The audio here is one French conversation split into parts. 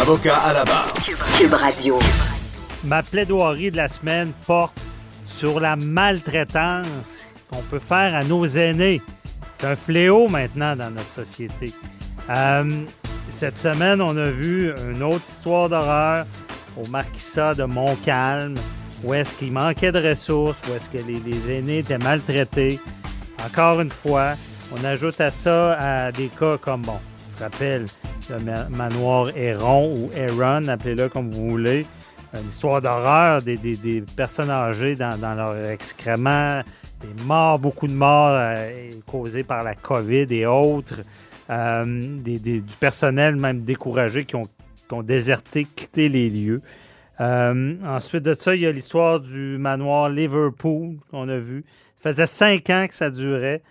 Avocat à la barre. Cube Radio. Ma plaidoirie de la semaine porte sur la maltraitance qu'on peut faire à nos aînés. C'est un fléau maintenant dans notre société. Euh, cette semaine, on a vu une autre histoire d'horreur au Marquisat de Montcalm, où est-ce qu'il manquait de ressources, où est-ce que les, les aînés étaient maltraités. Encore une fois, on ajoute à ça à des cas comme, bon, on rappelle, le ma- manoir Héron ou Héron, appelez-le comme vous voulez. Une histoire d'horreur des, personnes âgées dans, dans leur excréments, des morts, beaucoup de morts euh, causées par la COVID et autres, euh, du personnel même découragé qui ont, qui ont déserté, quitté les lieux. Euh, ensuite de ça, il y a l'histoire du manoir Liverpool qu'on a vu. Ça faisait cinq ans que ça durait.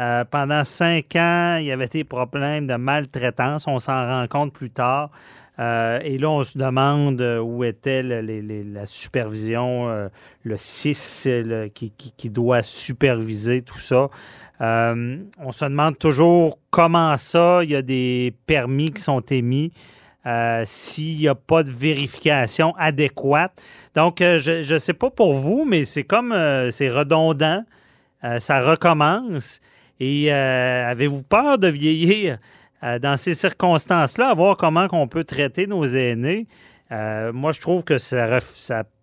Euh, pendant cinq ans, il y avait des problèmes de maltraitance. On s'en rend compte plus tard. Euh, et là, on se demande euh, où était la supervision, le 6 le- qui, doit superviser tout ça. On se demande toujours comment ça, il y a des permis qui sont émis. s'il n'y a pas de vérification adéquate. Donc, je ne sais pas pour vous, mais c'est comme, c'est redondant. Ça recommence. Et euh, avez-vous peur de vieillir euh, dans ces circonstances-là, à voir comment on peut traiter nos aînés? Euh, moi, je trouve que ça,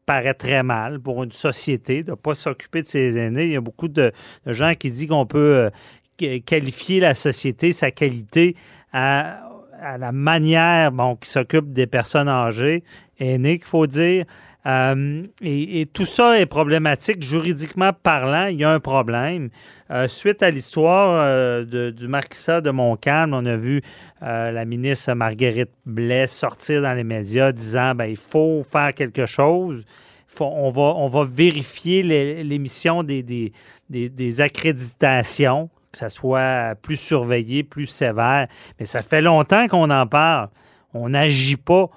paraît très mal pour une société de ne pas s'occuper de ses aînés. Il y a beaucoup de, gens qui disent qu'on peut qu- qualifier la société, sa qualité, à, à la manière bon, qui s'occupe des personnes âgées, aînées, qu'il faut dire. Euh, et, tout ça est problématique. Juridiquement parlant, il y a un problème. Euh, suite à l'histoire euh, du marquisat de Montcalm, on a vu la ministre Marguerite Blais sortir dans les médias disant ben, il faut faire quelque chose. On, va, vérifier l'émission des- des accréditations, que ça soit plus surveillé, plus sévère. Mais ça fait longtemps qu'on en parle. On n'agit pas.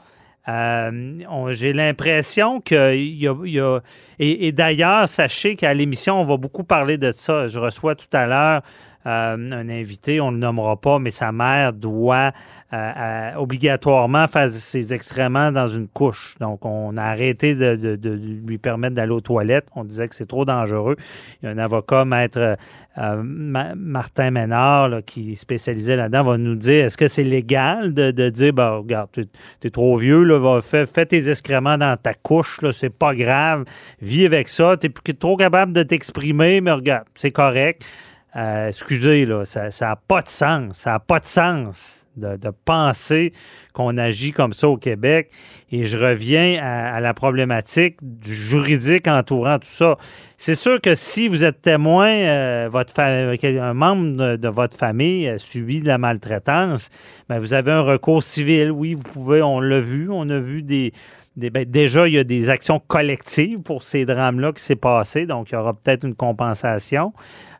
Euh, J'ai l'impression qu'il y a. et d'ailleurs, sachez qu'à l'émission, on va beaucoup parler de ça. Je reçois tout à l'heure un invité, on ne le nommera pas, mais sa mère doit euh, euh, obligatoirement faire ses excréments dans une couche. Donc, on a arrêté de, lui permettre d'aller aux toilettes. On disait que c'est trop dangereux. Il y a un avocat, maître euh, Ma- Martin Ménard, qui est spécialisé là-dedans, va nous dire est-ce que c'est légal de, dire ben, regarde, tu es trop vieux, fais, tes excréments dans ta couche, c'est pas grave, vis avec ça, tu es trop capable de t'exprimer, mais regarde, c'est correct. Euh, excusez, là, ça n'a pas de sens. Ça n'a pas de sens de, penser qu'on agit comme ça au Québec. Et je reviens à, la problématique juridique entourant tout ça. C'est sûr que si vous êtes témoin, euh, votre un membre de, votre famille a subi de la maltraitance, ben, vous avez un recours civil. Oui, vous pouvez, on l'a vu, on a vu des, des- ben, déjà, il y a des actions collectives pour ces drames-là qui s'est passé, donc il y aura peut-être une compensation.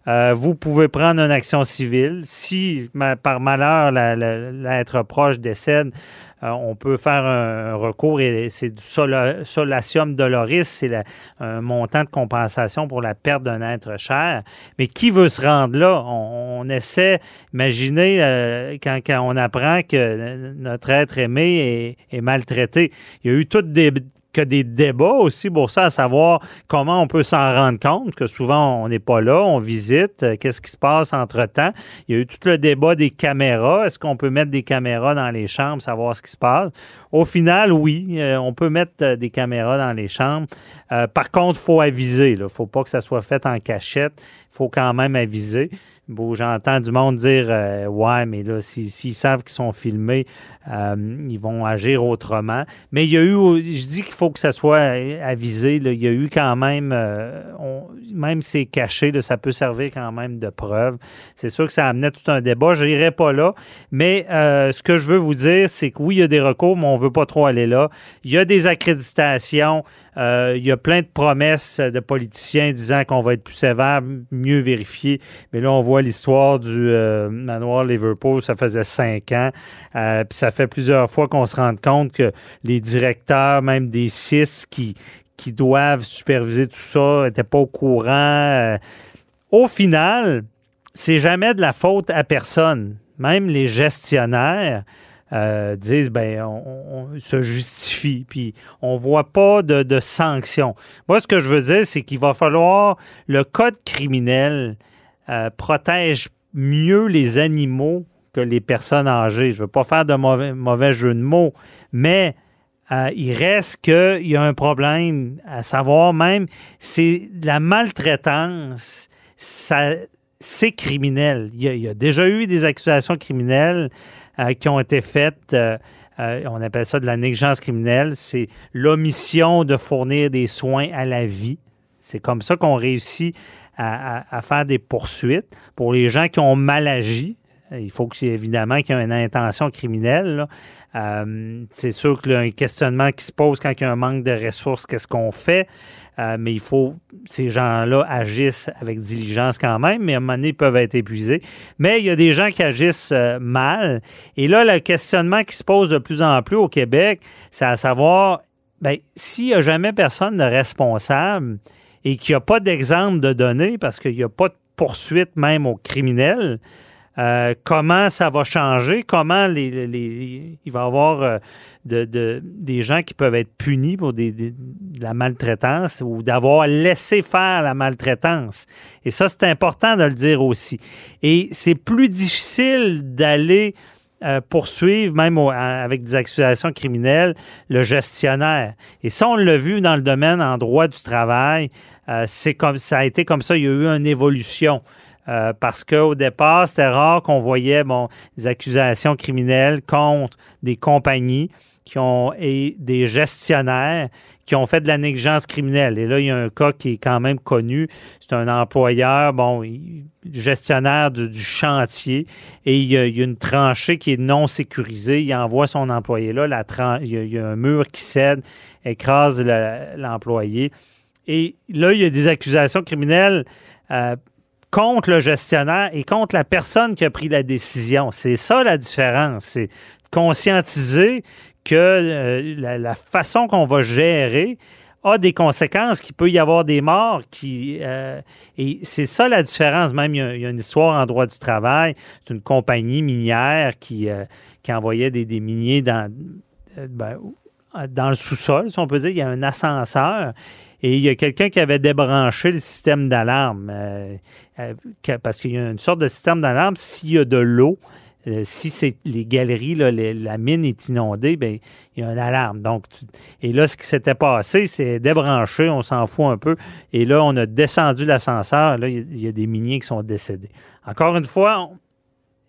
Euh, vous pouvez prendre une action civile. Si, par malheur, l'être proche décède, euh, on peut faire un, recours et c'est du sola- solatium doloris, c'est un montant de compensation pour la perte d'un être cher. Mais qui veut se rendre là? On, essaie, imaginez euh, quand, on apprend que notre être aimé est maltraité. Il y a eu toutes des que des débats aussi pour ça, à savoir comment on peut s'en rendre compte, que souvent on n'est pas là, on visite, euh, qu'est-ce qui se passe entre-temps. Il y a eu tout le débat des caméras. Est-ce qu'on peut mettre des caméras dans les chambres, savoir ce qui se passe? Au final, oui, euh, on peut mettre euh, des caméras dans les chambres. par contre, il faut aviser. Il ne faut pas que ça soit fait en cachette. Il faut quand même aviser. Bon, j'entends du monde dire Ouais, mais là, s'ils savent qu'ils sont filmés, ils vont agir autrement. Mais il y a eu, je dis qu'il faut que ça soit avisé. Il y a eu quand même, euh, même si c'est caché, ça peut servir quand même de preuve. C'est sûr que ça amenait tout un débat. Je n'irai pas là. Mais euh, ce que je veux vous dire, c'est que oui, il y a des recours, mais on ne veut pas trop aller là. Il y a des accréditations. Euh, il y a plein de promesses de politiciens disant qu'on va être plus sévère, mieux vérifié. Mais là, on voit l'histoire du manoir Liverpool. Ça faisait cinq ans. puis ça fait plusieurs fois qu'on se rend compte que les directeurs, même des six qui, qui doivent superviser tout ça n'étaient pas au courant. Euh, au final, c'est jamais de la faute à personne. Même les gestionnaires euh, disent ben on, se justifie puis on voit pas de, sanctions. Moi, ce que je veux dire, c'est qu'il va falloir le code criminel euh, protège mieux les animaux que les personnes âgées. Je ne veux pas faire de mauvais, mauvais jeu de mots, mais euh, il reste qu'il y a un problème, à savoir même, c'est la maltraitance, c'est criminel. Il y, a, déjà eu des accusations criminelles qui ont été faites. Euh, on appelle ça de la négligence criminelle. C'est l'omission de fournir des soins à la vie. C'est comme ça qu'on réussit à, faire des poursuites pour les gens qui ont mal agi. Il faut que, évidemment qu'il y ait une intention criminelle. Euh, c'est sûr qu'il y a un questionnement qui se pose quand il y a un manque de ressources, qu'est-ce qu'on fait? Euh, mais il faut, ces gens-là agissent avec diligence quand même, mais à un moment donné, ils peuvent être épuisés. Mais il y a des gens qui agissent euh, mal. Et là, le questionnement qui se pose de plus en plus au Québec, c'est à savoir, ben, s'il n'y a jamais personne de responsable et qu'il n'y a pas d'exemple de données, parce qu'il n'y a pas de poursuite même aux criminels, euh, comment ça va changer, comment il va y avoir euh, de, des gens qui peuvent être punis pour de la maltraitance ou d'avoir laissé faire la maltraitance? Et ça, c'est important de le dire aussi. Et c'est plus difficile d'aller euh, poursuivre, même avec des accusations criminelles, le gestionnaire. Et ça, on l'a vu dans le domaine en droit du travail. comme ça a été comme ça. Il y a eu une évolution. Euh, parce qu'au départ, c'était rare qu'on voyait bon, des accusations criminelles contre des compagnies qui ont, et des gestionnaires qui ont fait de la négligence criminelle. Et là, il y a un cas qui est quand même connu. C'est un employeur, bon, gestionnaire du, chantier, et il y, a, une tranchée qui est non sécurisée. Il envoie son employé là, la il, y a, un mur qui cède, écrase l'employé. et là, il y a des accusations criminelles euh, contre le gestionnaire et contre la personne qui a pris la décision. C'est ça la différence. C'est conscientiser que euh, la, façon qu'on va gérer a des conséquences, qu'il peut y avoir des morts. Qui, euh, et c'est ça la différence. Même, il y, a, une histoire en droit du travail. C'est une compagnie minière qui, euh, qui envoyait des, miniers dans, ben, dans le sous-sol, si on peut dire. Il y a un ascenseur. Et il y a quelqu'un qui avait débranché le système d'alarme. Euh, euh, parce qu'il y a une sorte de système d'alarme. S'il y a de l'eau, euh, si les galeries, la mine est inondée, bien, il y a une alarme. Donc, et là, ce qui s'était passé, c'est débranché, on s'en fout un peu. Et là, on a descendu l'ascenseur. Là, il y, a des miniers qui sont décédés. Encore une fois,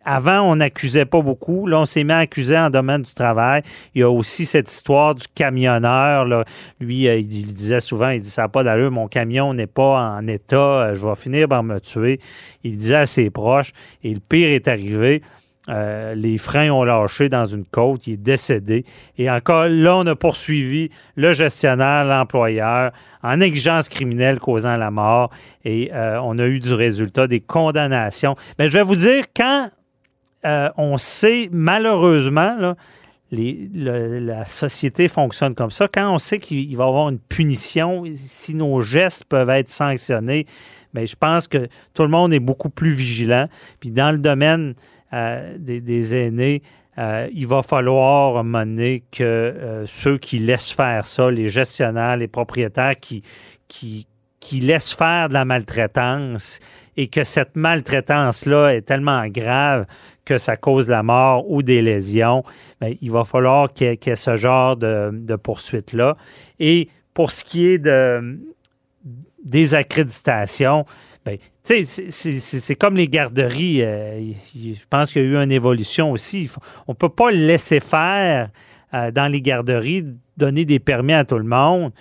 avant, on n'accusait pas beaucoup. Là, on s'est mis à accuser en domaine du travail. Il y a aussi cette histoire du camionneur. Là. Lui, euh, il, disait souvent, il dit, ça n'a pas d'allure, mon camion n'est pas en état, euh, je vais finir par me tuer. Il disait à ses proches. Et le pire est arrivé. Euh, les freins ont lâché dans une côte, il est décédé. Et encore là, on a poursuivi le gestionnaire, l'employeur, en exigence criminelle causant la mort. Et on a eu du résultat des condamnations. Mais je vais vous dire, quand euh, on sait malheureusement, la société fonctionne comme ça. Quand on sait qu'il va y avoir une punition, si nos gestes peuvent être sanctionnés, bien, je pense que tout le monde est beaucoup plus vigilant. Puis dans le domaine euh, des, aînés, euh, il va falloir donné que ceux qui laissent faire ça, les gestionnaires, les propriétaires qui, qui laissent faire de la maltraitance et que cette maltraitance-là est tellement grave que ça cause la mort ou des lésions, bien, il va falloir qu'il y, ait- ce genre de, de poursuite-là. Et pour ce qui est de, des accréditations, ben, c'est- comme les garderies. euh, je pense qu'il y a eu une évolution aussi. On ne peut pas laisser faire euh, dans les garderies, donner des permis à tout le monde,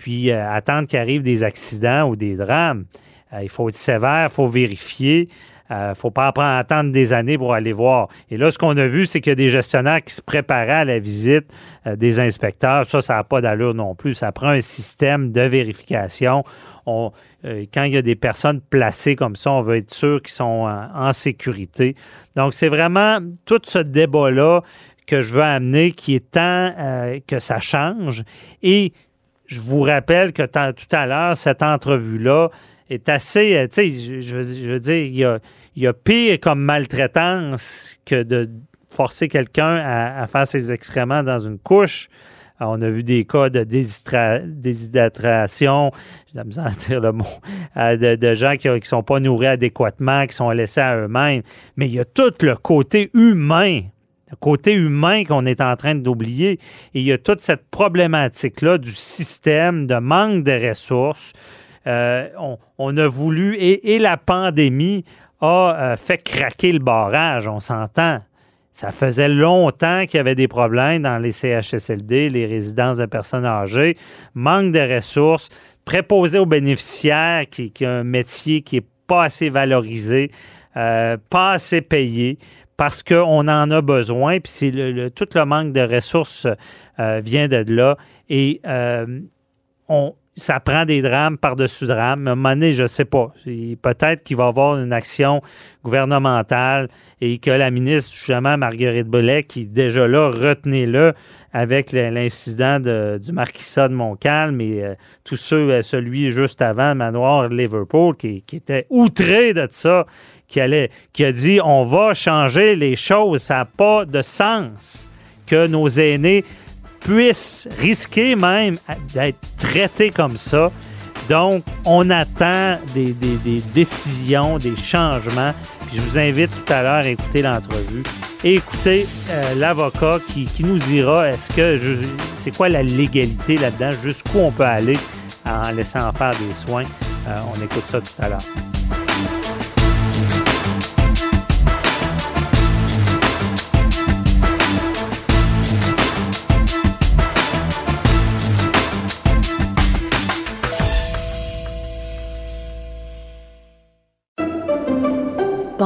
puis euh, attendre qu'il arrive des accidents ou des drames. Euh, il faut être sévère, il faut vérifier. Il ne faut pas prendre- attendre des années pour aller voir. Et là, ce qu'on a vu, c'est qu'il y a des gestionnaires qui se préparaient à la visite euh, des inspecteurs. Ça, ça n'a pas d'allure non plus. Ça prend un système de vérification. On- euh, quand il y a des personnes placées comme ça, on veut être sûr qu'ils sont en, sécurité. Donc, c'est vraiment tout ce débat-là que je veux amener qui est temps euh, que ça change. Et je vous rappelle que tout à l'heure, cette entrevue-là est assez, euh, tu sais, je, veux- dire, il y a, pire comme maltraitance que de forcer quelqu'un à, faire ses excréments dans une couche. On a vu des cas de déshydratation, j'ai de misère à dire le mot, de, de gens qui ne sont pas nourris adéquatement, qui sont laissés à eux-mêmes. Mais il y a tout le côté humain côté humain qu'on est en train d'oublier. Et il y a toute cette problématique-là du système, de manque de ressources. Euh, on, a voulu, et, et la pandémie a euh, fait craquer le barrage, on s'entend. Ça faisait longtemps qu'il y avait des problèmes dans les CHSLD, les résidences de personnes âgées, manque de ressources, préposé aux bénéficiaires, qui, qui a un métier qui n'est pas assez valorisé, euh, pas assez payé parce qu'on en a besoin, puis c'est le, tout le manque de ressources euh, vient de là. Et euh, on, ça prend des drames par-dessus drames. À un moment donné, je ne sais pas. Peut-être qu'il va y avoir une action gouvernementale et que la ministre, justement, Marguerite Boulay, qui déjà là, retenez-le avec l'incident de- du marquisat de Montcalm et euh, tous ceux, euh, celui juste avant, Manoir Liverpool, qui, qui était outré de ça, qui, allait, qui a dit on va changer les choses. Ça n'a pas de sens que nos aînés puissent risquer même d'être traités comme ça. Donc, on attend des, des- décisions, des changements. Puis je vous invite tout à l'heure à écouter l'entrevue et écouter euh, l'avocat qui, qui nous dira est-ce que c'est quoi la légalité là-dedans, jusqu'où on peut aller en laissant faire des soins? Euh, on écoute ça tout à l'heure.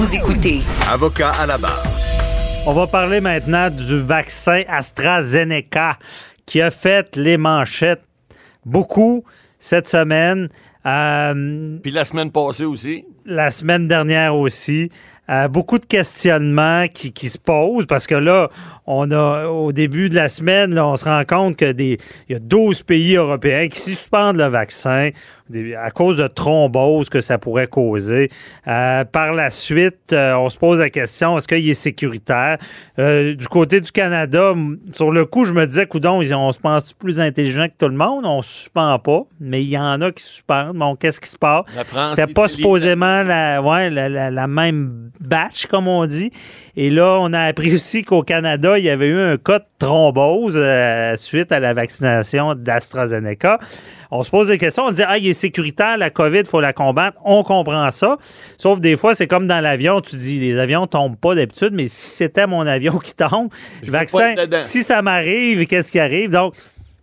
Vous écoutez Avocat à la barre. On va parler maintenant du vaccin AstraZeneca qui a fait les manchettes beaucoup cette semaine. Euh, Puis la semaine passée aussi. la semaine dernière aussi. Euh, beaucoup de questionnements qui, qui se posent parce que là, on a au début de la semaine, là, on se rend compte que des il y a 12 pays européens qui suspendent le vaccin des- à cause de thrombose que ça pourrait causer. Euh, par la suite, euh, on se pose la question est-ce qu'il est sécuritaire? Euh, Du côté du Canada, sur le coup, je me disais, coudon, on se pense plus intelligent que tout le monde, on suspend pas, mais il y en a qui suspendent. Bon, qu'est-ce qui se passe? La France, c'était pas supposément la, ouais, la, la- la même batch, comme on dit. Et là, on a appris aussi qu'au Canada, il y avait eu un cas de thrombose suite à la vaccination d'AstraZeneca. On se pose des questions, on dit Ah, il est sécuritaire, la COVID, il faut la combattre. On comprend ça. Sauf des fois, c'est comme dans l'avion, tu dis les avions tombent pas d'habitude, mais si c'était mon avion qui tombe, le veux vaccin, si ça m'arrive, qu'est-ce qui arrive? Donc,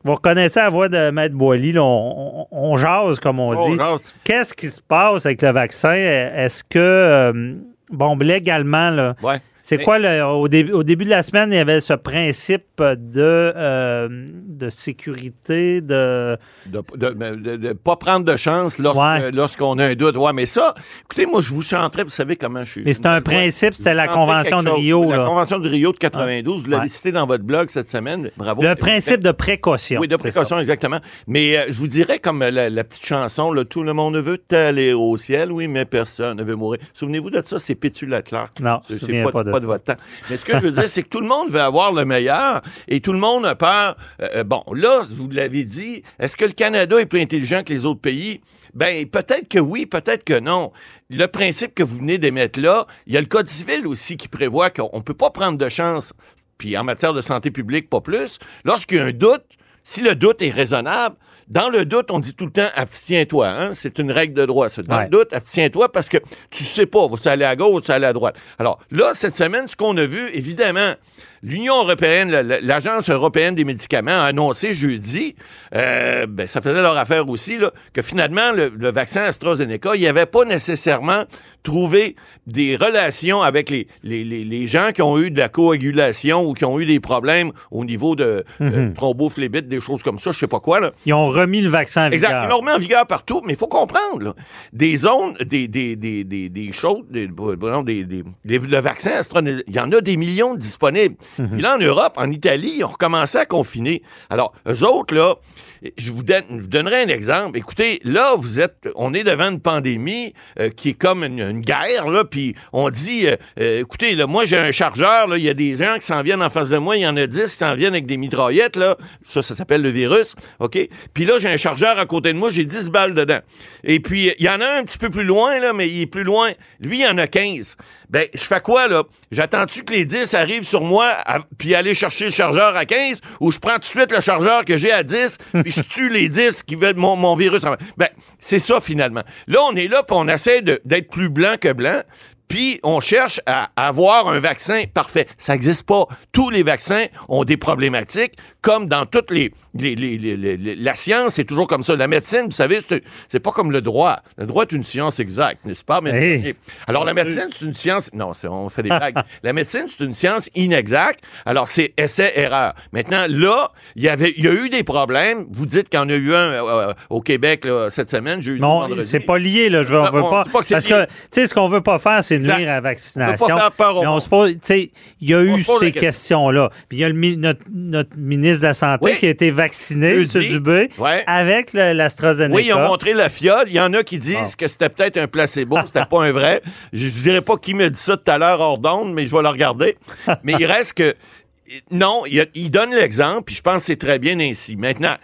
vous reconnaissez la voix de Maître Boily, là, on, on- on jase, comme on On dit. Qu'est-ce qui se passe avec le vaccin? Est-ce que, euh, bon, légalement, là, Ouais. C'est Mais- quoi, le, au, début, au début de la semaine, il y avait ce principe de, euh, de sécurité, de... De ne pas prendre de chance lorsque- Ouais. lorsqu'on a un doute. Ouais, mais ça, écoutez, moi, je vous chanterais, vous savez comment je suis. Mais c'est un principe, c'était la Convention de chose. Rio. La. Convention de Rio de 92, vous l'avez Ouais. cité dans votre blog cette semaine. Bravo. Le principe de précaution. Oui, de précaution, exactement. Mais euh, je vous dirais, comme euh, la, la petite chanson, là, tout le monde veut aller au ciel, oui, mais personne ne veut mourir. Souvenez-vous de ça, c'est Pétula Clark. Non, je c'est c'est pas, pas de de votre temps. Mais ce que je veux dire, c'est que tout le monde veut avoir le meilleur et tout le monde a peur. Euh, euh, bon, là, vous l'avez dit, est-ce que le Canada est plus intelligent que les autres pays? Ben, peut-être que oui, peut-être que non. Le principe que vous venez d'émettre là, il y a le Code civil aussi qui prévoit qu'on ne peut pas prendre de chance, puis en matière de santé publique, pas plus. Lorsqu'il y a un doute, si le doute est raisonnable, dans le doute, on dit tout le temps abstiens-toi. Hein? C'est une règle de droit. ça. Dans Ouais. le doute, abstiens-toi parce que tu sais pas, vas-tu aller à gauche, vas-tu aller à droite? Alors là, cette semaine, ce qu'on a vu, évidemment, l'Union européenne, la- la- l'Agence européenne des médicaments a annoncé jeudi, euh, ben, ça faisait leur affaire aussi, là, que finalement, le, le vaccin AstraZeneca, il n'y avait pas nécessairement trouvé des relations avec les, les, les- les gens qui ont eu de la coagulation ou qui ont eu des problèmes au niveau de thrombophlébite, des choses comme ça, je sais pas quoi. Là. Ils ont remis le vaccin en Exact. vigueur. Ils l'ont remis en vigueur partout, mais il faut comprendre, là, des zones, des, des, des, des, des choses, des, le vaccin AstraZeneca, il y en a des millions disponibles. Puis là, en Europe, en Italie, ils ont recommencé à confiner. Alors, eux autres, là, je vous, donnerai un exemple. Écoutez, là, vous êtes, on est devant une pandémie euh, qui est comme une, guerre, puis on dit, euh, euh, écoutez, là, moi, j'ai un chargeur, il y a des gens qui s'en viennent en face de moi, il y en a 10 qui s'en viennent avec des mitraillettes, là. Ça, ça s'appelle le virus, OK? Puis là, j'ai un chargeur à côté de moi, j'ai 10 balles dedans. Et puis, il y en a un petit peu plus loin, mais il est plus loin. Lui, il y en a 15. Ben, je fais quoi, là? J'attends-tu que les 10 arrivent sur moi, à- puis aller chercher le chargeur à 15, ou je prends tout de suite le chargeur que j'ai à 10, puis je tue les 10 qui veulent mon, mon virus? en- Ben, c'est ça, finalement. Là, on est là, puis on essaie d'être plus blanc que blanc. Puis on cherche à avoir un vaccin parfait. Ça n'existe pas. Tous les vaccins ont des problématiques, comme dans toutes les, les- les- les- la science, c'est toujours comme ça. La médecine, vous savez, c'est pas comme le droit. Le droit est une science exacte, n'est-ce pas? Mais- Hey. alors la médecine, c'est une science. Non, on fait des blagues. la médecine, c'est une science inexacte. Alors c'est essai-erreur. Maintenant, là, il y avait, il y a eu des problèmes. Vous dites qu'il y en a eu un euh, au Québec là, cette semaine, jeudi, Non, c'est pas lié, là. Je veux, on veut on pas. pas que parce lié. que, tu sais, ce qu'on veut pas faire, c'est Nuire à la On vaccination. peur Mais on se pose, il y a On eu ces question. questions-là. Puis il y a le, notre, notre ministre de la Santé Oui. qui a été vacciné. M. Dubé, Ouais. avec l'AstraZeneca. Oui, ils ont montré la fiole. Il y en a qui disent que c'était peut-être un placebo, c'était pas un vrai. Je, je dirais pas qui me dit ça tout à l'heure hors d'onde, mais je vais le regarder. mais il reste que non, il, a- il donne l'exemple, puis je pense que c'est très bien ainsi. Maintenant,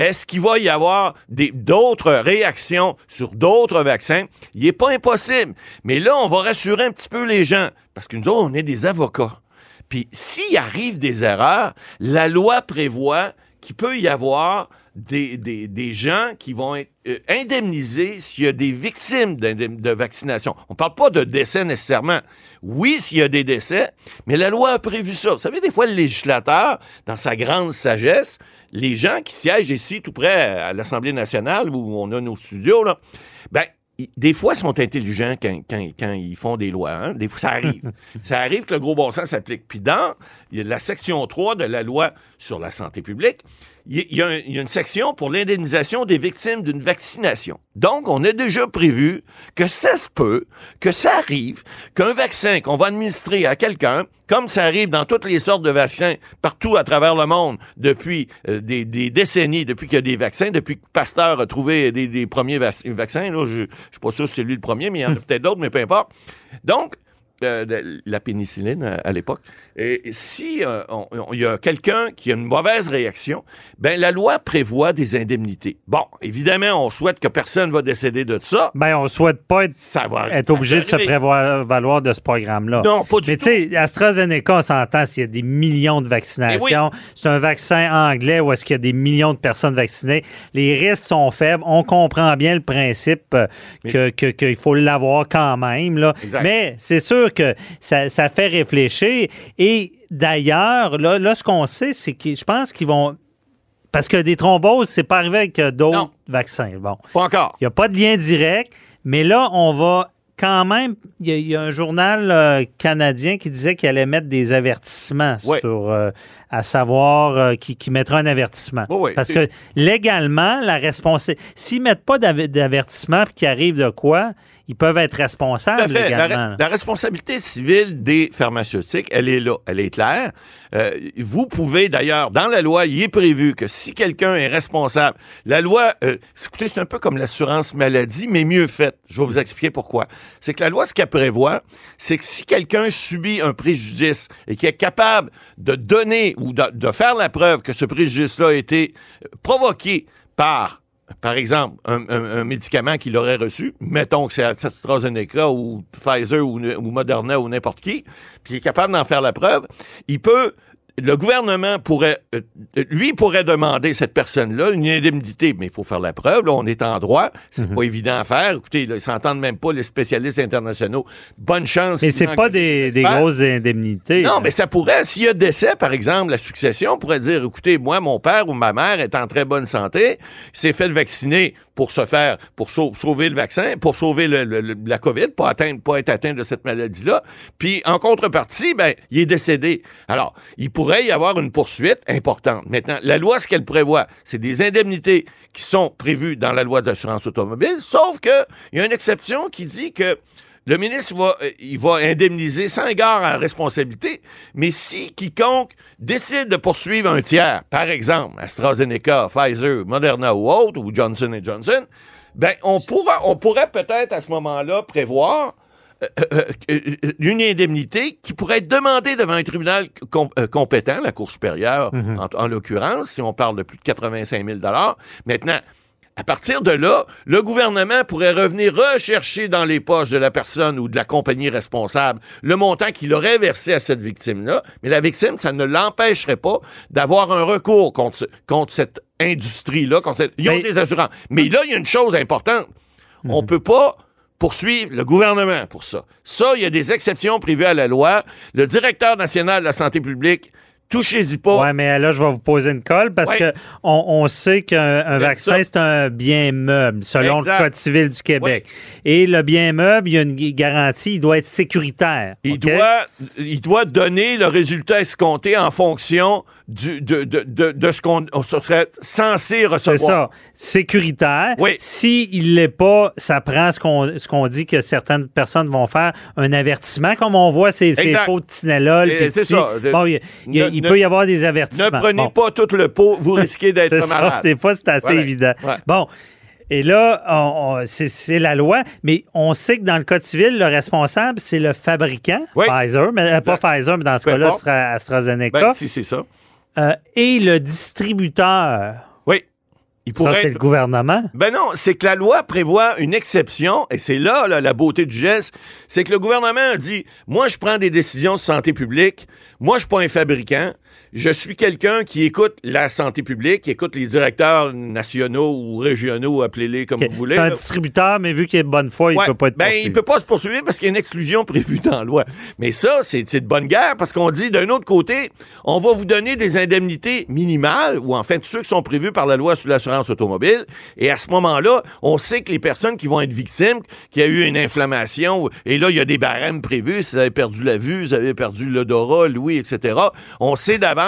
est-ce qu'il va y avoir d'autres réactions sur d'autres vaccins? Il n'est pas impossible. Mais là, on va rassurer un petit peu les gens, parce que nous autres, on est des avocats. Puis s'il arrive des erreurs, la loi prévoit qu'il peut y avoir des, gens qui vont être euh, indemnisés s'il y a des victimes de vaccination. On ne parle pas de décès nécessairement. Oui, s'il y a des décès, mais la loi a prévu ça. Vous savez, des fois, le législateur, dans sa grande sagesse, les gens qui siègent ici, tout près à l'Assemblée nationale, où on a nos studios, là, ben, des fois, sont intelligents quand, quand- quand ils font des lois. hein. Des fois, ça arrive. ça arrive que le gros bon sens s'applique. Puis dans il y a la section 3 de la loi sur la santé publique, il y a- une section pour l'indemnisation des victimes d'une vaccination. Donc, on a déjà prévu que ça se peut, que ça arrive, qu'un vaccin qu'on va administrer à quelqu'un, comme ça arrive dans toutes les sortes de vaccins partout à travers le monde depuis euh, des, des décennies, depuis qu'il y a des vaccins, depuis que Pasteur a trouvé des, des premiers vac- vaccins, là, je ne suis pas sûr si c'est lui le premier, mais il y en a peut-être d'autres, mais peu importe. Donc, euh, de- la pénicilline à, à l'époque. Et si euh, il y a quelqu'un qui a une mauvaise réaction, ben la loi prévoit des indemnités. Bon, évidemment, on souhaite que personne va décéder de ça. Ben, on souhaite pas être, Ça va être obligé de se prévoir valoir de ce programme-là. Non, pas du Mais tout. tu sais, AstraZeneca, on s'entend s'il y a des millions de vaccinations. C'est un vaccin anglais où est-ce qu'il y a des millions de personnes vaccinées. Les risques sont faibles. On comprend bien le principe euh, que- que- qu'il faut l'avoir quand même. Là. Exact. Mais c'est sûr que ça, ça fait réfléchir. Et d'ailleurs, là, là, ce qu'on sait, c'est que je pense qu'ils vont... Parce que des thromboses, c'est pas arrivé avec euh, d'autres vaccins. Bon. Pas encore. Il n'y a pas de lien direct, mais là, on va quand même, il y, a- il y a un journal euh, canadien qui disait qu'il allait mettre des avertissements sur, euh, à savoir, euh, qui, qui mettra un avertissement. Oui. Parce que légalement, la responsabilité, s'ils mettent pas d'av- d'avertissement puis qu'il arrive de quoi, ils peuvent être Tout à responsables fait. La, légalement. la responsabilité civile des pharmaceutiques, elle est là, elle est claire. Euh, vous pouvez d'ailleurs, dans la loi, il est prévu que si quelqu'un est responsable, la loi, euh, écoutez, c'est un peu comme l'assurance maladie, mais mieux faite. Je vais vous expliquer pourquoi. C'est que la loi, ce qu'elle prévoit, c'est que si quelqu'un subit un préjudice et qui est capable de donner ou de, faire la preuve que ce préjudice-là a été provoqué par par exemple, un médicament qu'il aurait reçu, mettons que c'est AstraZeneca ou Pfizer ou, ou Moderna ou n'importe qui, puis il est capable d'en faire la preuve, il peut, le gouvernement pourrait, euh, lui pourrait demander cette personne-là une indemnité, mais il faut faire la preuve, là, on est en droit, c'est Mhm. pas évident à faire. Écoutez, là, ils s'entendent même pas, les spécialistes internationaux. Bonne chance. Mais c'est pas des, des grosses indemnités. Non, mais ça pourrait, s'il y a décès, par exemple, la succession pourrait dire, écoutez, moi, mon père ou ma mère est en très bonne santé, il s'est fait vacciner pour se faire, pour sau- sauver le vaccin, pour sauver le- le- le- la COVID, pas atteindre, pas être atteint de cette maladie-là. Puis, en contrepartie, ben, il est décédé. Alors, il pourrait y avoir une poursuite importante. Maintenant, la loi, ce qu'elle prévoit, c'est des indemnités qui sont prévues dans la loi d'assurance automobile, sauf que il y a une exception qui dit que le ministre va, euh, il va indemniser sans égard à responsabilité, mais si quiconque décide de poursuivre un tiers, par exemple AstraZeneca, Pfizer, Moderna ou autre, ou Johnson Johnson, ben on pourra, on pourrait peut-être à ce moment-là prévoir euh, euh, euh, une indemnité qui pourrait être demandée devant un tribunal com- compétent, la Cour supérieure en, en l'occurrence, si on parle de plus de 85 000 Maintenant, à partir de là, le gouvernement pourrait revenir rechercher dans les poches de la personne ou de la compagnie responsable le montant qu'il aurait versé à cette victime-là. Mais la victime, ça ne l'empêcherait pas d'avoir un recours contre, contre cette industrie-là. Contre cette- Ils ont Mais- des assurances. Mais là, il y a une chose importante. On peut pas poursuivre le gouvernement pour ça. Ça, il y a des exceptions prévues à la loi. Le directeur national de la santé publique, touchez-y pas. Oui, mais là, je vais vous poser une colle parce Ouais. que on, on sait qu'un un vaccin, c'est un bien meuble, selon Exact. le Code civil du Québec. Et le bien meuble, il y a une garantie, il doit être sécuritaire. Il, doit, il doit donner le résultat escompté en fonction du, de, de, de, de ce qu'on on serait censé C'est recevoir. ça, sécuritaire. Oui. S'il l'est pas, ça prend ce qu'on dit que certaines personnes vont faire, un avertissement, comme on voit ces, pots de puis c'est ça. Bon, il, ne- il ne- peut y avoir des avertissements. Ne prenez Bon. pas tout le pot, vous risquez d'être C'est ça, malade. des fois, c'est assez Voilà. évident. Ouais. Bon. Et là, on- on- c'est- c'est la loi, mais on sait que dans le Code civil, le responsable, c'est le fabricant, Oui. Pfizer, mais euh, pas. Pfizer, mais dans ce cas-là, ce sera AstraZeneca, Ben, si c'est ça. Euh, et le distributeur. Oui. Il Ça, pourrait c'est être- le gouvernement? Ben non, c'est que la loi prévoit une exception, et c'est là, là, la beauté du geste, c'est que le gouvernement a dit, moi je prends des décisions de santé publique, moi je suis pas un fabricant, je suis quelqu'un qui écoute la santé publique, qui écoute les directeurs nationaux ou régionaux, appelez-les comme vous voulez. C'est un distributeur, mais vu qu'il est de bonne foi, il Ouais, ne peut pas être ben, poursuivi. il peut pas se poursuivre parce qu'il y a une exclusion prévue dans la loi. Mais ça, c'est de bonne guerre parce qu'on dit, d'un autre côté, on va vous donner des indemnités minimales ou en fait ceux qui sont prévus par la loi sur l'assurance automobile. Et à ce moment-là, on sait que les personnes qui vont être victimes, qui a eu une inflammation, et là, il y a des barèmes prévus, si vous avez perdu la vue, vous avez perdu l'odorat, l'ouïe, etc., on sait d'avance,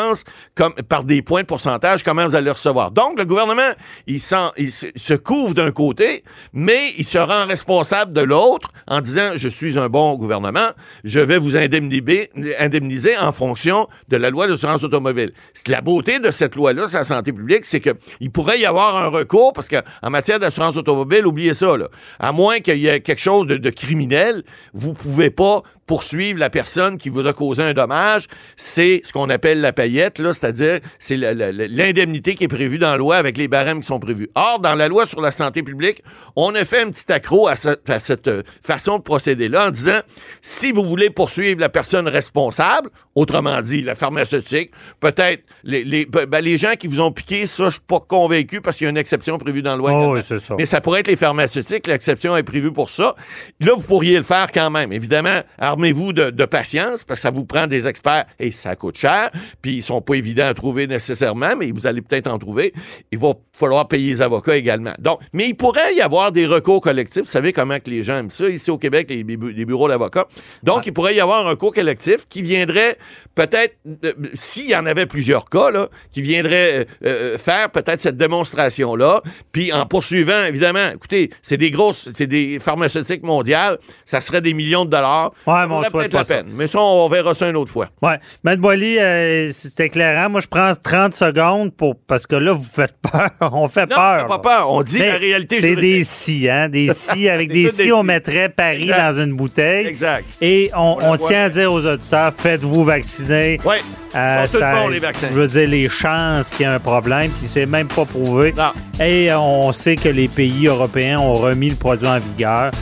comme par des points de pourcentage, comment vous allez le recevoir. Donc, le gouvernement, il, se, couvre d'un côté, mais il se rend responsable de l'autre en disant, je suis un bon gouvernement, je vais vous indemniser, indemniser en fonction de la loi d'assurance automobile. La beauté de cette loi-là, sur la santé publique, c'est qu'il pourrait y avoir un recours, parce qu'en matière d'assurance automobile, oubliez ça, là. À moins qu'il y ait quelque chose de, de criminel, vous pouvez pas poursuivre la personne qui vous a causé un dommage, c'est ce qu'on appelle la paillette, là, c'est-à-dire c'est l'indemnité qui est prévue dans la loi avec les barèmes qui sont prévus. Or, dans la loi sur la santé publique, on a fait un petit accro à, ce- à cette euh, façon de procéder-là en disant, si vous voulez poursuivre la personne responsable, autrement dit, la pharmaceutique, peut-être les, les, ben, ben, les gens qui vous ont piqué, ça, je suis pas convaincu parce qu'il y a une exception prévue dans la loi. Oh, oui, ça. Mais ça pourrait être les pharmaceutiques, l'exception est prévue pour ça. Là, vous pourriez le faire quand même. Évidemment, arme armez-vous de, de patience parce que ça vous prend des experts et ça coûte cher. Puis ils sont pas évidents à trouver nécessairement, mais vous allez peut-être en trouver. Il va falloir payer les avocats également. Donc, mais il pourrait y avoir des recours collectifs. Vous savez comment que les gens aiment ça ici au Québec, les, bu- les bureaux d'avocats. Donc, il pourrait y avoir un recours collectif qui viendrait peut-être, euh, s'il y en avait plusieurs cas, là, qui viendrait euh, euh, faire peut-être cette démonstration-là, puis en poursuivant, évidemment, écoutez, c'est des grosses, c'est des pharmaceutiques mondiales, ça serait des millions de dollars. Ouais, mais on souhaite la pas ça. peine. Mais ça, on verra ça une autre fois. Ouais. Maître Boily, euh, c'est éclairant. Moi, je prends 30 secondes pour parce que là, vous faites peur. On fait Non, peur. t'as pas peur. On dit Mais la réalité C'est des si, hein? Des si. Avec des si, on mettrait Paris Exact. dans une bouteille. Exact. Et on, on tient à dire aux auditeurs, faites-vous vacciner. Oui. Euh, sont ça- les vaccins. Je veux dire, les chances qu'il y ait un problème, puis c'est même pas prouvé. Non. Et on sait que les pays européens ont remis le produit en vigueur.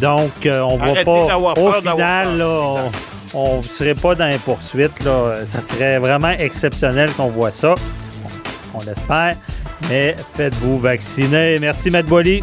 Donc, euh, on voit Arrêtez pas. d'avoir Au final, là, on ne serait pas dans les poursuites. Là. Ça serait vraiment exceptionnel qu'on voit ça. On, on l'espère. Mais faites-vous vacciner. Merci, Matt Boily.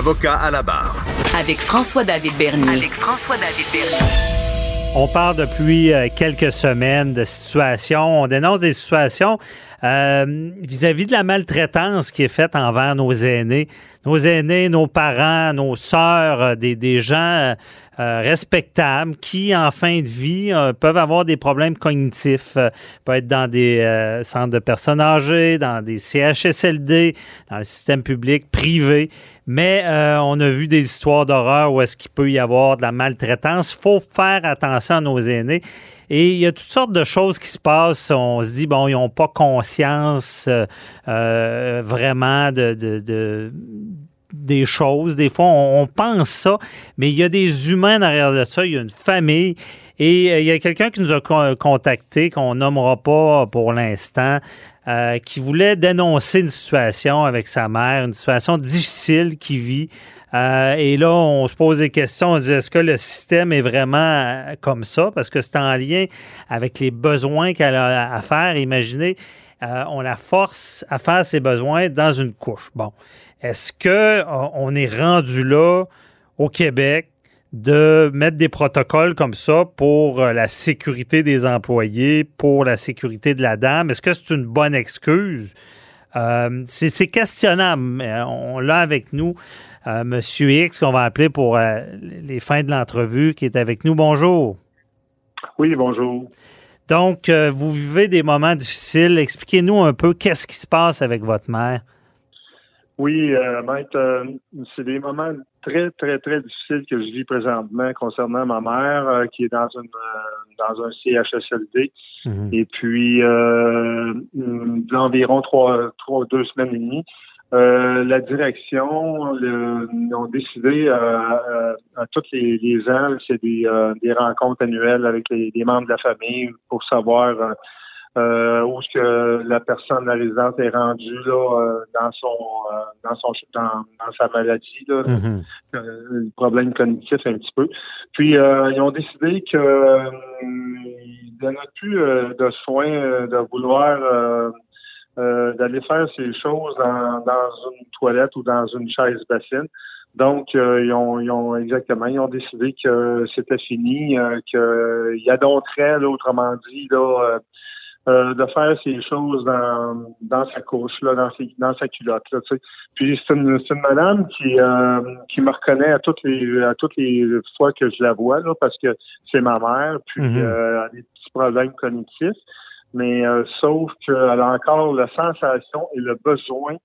Avocat à la barre. Avec François-David Bernier. Avec François-David Bernier. On parle depuis euh, quelques semaines de situations. On dénonce des situations euh, vis-à-vis de la maltraitance qui est faite envers nos aînés. Nos aînés, nos parents, nos sœurs, euh, des, gens euh, euh, respectables qui, en fin de vie, peuvent avoir des problèmes cognitifs. Peuvent être dans des centres de personnes âgées, dans des CHSLD, dans le système public, privé. Mais on a vu des histoires d'horreur où est-ce qu'il peut y avoir de la maltraitance. Il faut faire attention à nos aînés. Et il y a toutes sortes de choses qui se passent. On se dit, bon, ils n'ont pas conscience euh, euh, vraiment de, de- de- des choses. Des fois, on, pense ça, mais il y a des humains derrière de ça. Il y a une famille. Et euh, il y a quelqu'un qui nous a con- contacté, qu'on nommera pas pour l'instant, qui voulait dénoncer une situation avec sa mère, une situation difficile qu'il vit. Euh, et là, on se pose des questions. On dit, est-ce que le système est vraiment euh, comme ça? Parce que c'est en lien avec les besoins qu'elle a à faire. Imaginez, euh, on la force à faire ses besoins dans une couche. Bon. Est-ce que on est rendu là au Québec de mettre des protocoles comme ça pour la sécurité des employés, pour la sécurité de la dame? Est-ce que c'est une bonne excuse? Euh, c'est questionnable. On l'a avec nous, euh, Monsieur X, qu'on va appeler pour euh, les fins de l'entrevue, qui est avec nous. Bonjour. Oui, bonjour. Donc, euh, vous vivez des moments difficiles. Expliquez-nous un peu qu'est-ce qui se passe avec votre mère. Oui, euh, maître, euh, c'est des moments très, très, très difficiles que je vis présentement concernant ma mère euh, qui est dans une euh, dans un CHSLD. Et puis euh, d'environ trois, trois, deux semaines et demie. Euh, la direction le- ont décidé euh, à tous les, les ans, c'est des, euh, des rencontres annuelles avec les, les membres de la famille pour savoir euh, où est-ce que la personne, la résidente est rendue là euh, dans son euh, dans son dans, dans sa maladie là, Mhm. euh, le problème cognitif un petit peu. Puis euh, ils ont décidé que euh, ils donnaient plus de soins de vouloir euh, euh, d'aller faire ces choses dans, dans une toilette ou dans une chaise bassine. Donc, euh, ils, ont, ils ont exactement, ils ont décidé que c'était fini, euh, qu'ils adopteraient, là, autrement dit, là, euh, de faire ces choses dans, dans sa couche, là, dans, ses, dans sa culotte. Là, tu sais. Puis c'est une, une madame qui, euh, qui me reconnaît à toutes les à toutes les fois que je la vois, là, parce que c'est ma mère, puis Mhm. euh, elle a des petits problèmes cognitifs. Mais euh, sauf qu'elle a encore la sensation et le besoin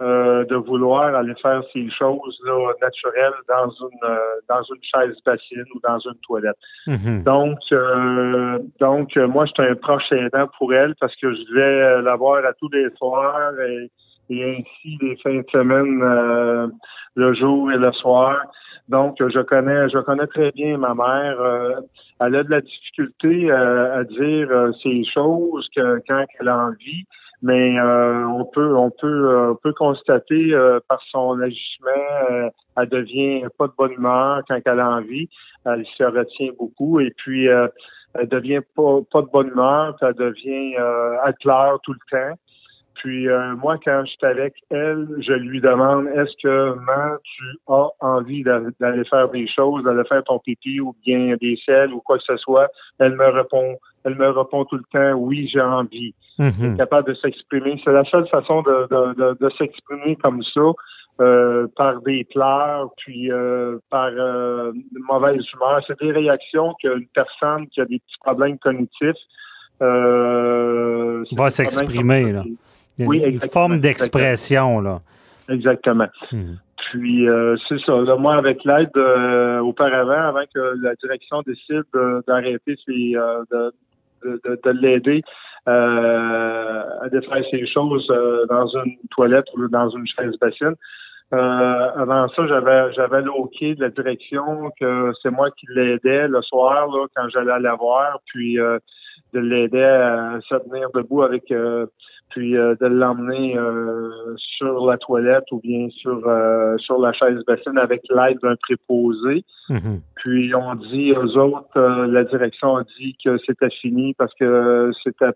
euh, de vouloir aller faire ces choses là, naturelles dans une euh, dans une chaise bassine ou dans une toilette. Mhm. Donc euh, donc euh, moi j'étais un proche aidant pour elle parce que je devais euh, la voir à tous les soirs et, et ainsi les fins de semaine euh, le jour et le soir. Donc je connais je connais très bien ma mère. Euh, elle a de la difficulté à dire ces choses que quand elle a envie mais euh, on peut on peut euh, on peut constater euh, par son agissement, euh, elle devient pas de bonne humeur quand elle a envie, elle se retient beaucoup et puis euh, elle devient pas pas de bonne humeur, elle devient euh, elle pleure tout le temps. Puis euh, moi, quand je suis avec elle, je lui demande est-ce que maman, tu as envie d'a- d'aller faire des choses, d'aller faire ton pipi ou bien des selles ou quoi que ce soit? Elle me répond, elle me répond tout le temps oui, j'ai envie Mhm. capable de s'exprimer. C'est la seule façon de, de, de, de s'exprimer comme ça, euh, par des pleurs, puis euh, par euh, une mauvaise humeur. C'est des réactions qu'une personne qui a des petits problèmes cognitifs euh, Va s'exprimer, là. Il y a Oui, une forme d'expression, là. Exactement. Mhm. Puis euh, c'est ça. Là, moi, avec l'aide euh, auparavant, avant que la direction décide de- d'arrêter ses euh, de, de, de, de l'aider euh, à défaire ses choses euh, dans une toilette ou dans une chaise bassine. Euh, avant ça, j'avais j'avais OK de la direction que c'est moi qui l'aidais le soir là, quand j'allais la voir, puis euh, de l'aider à se tenir debout avec euh, puis euh, de l'emmener euh, sur la toilette ou bien sur euh, sur la chaise bassine avec l'aide d'un préposé. Mhm. Puis on dit aux autres, euh, la direction a dit que c'était fini parce que c'était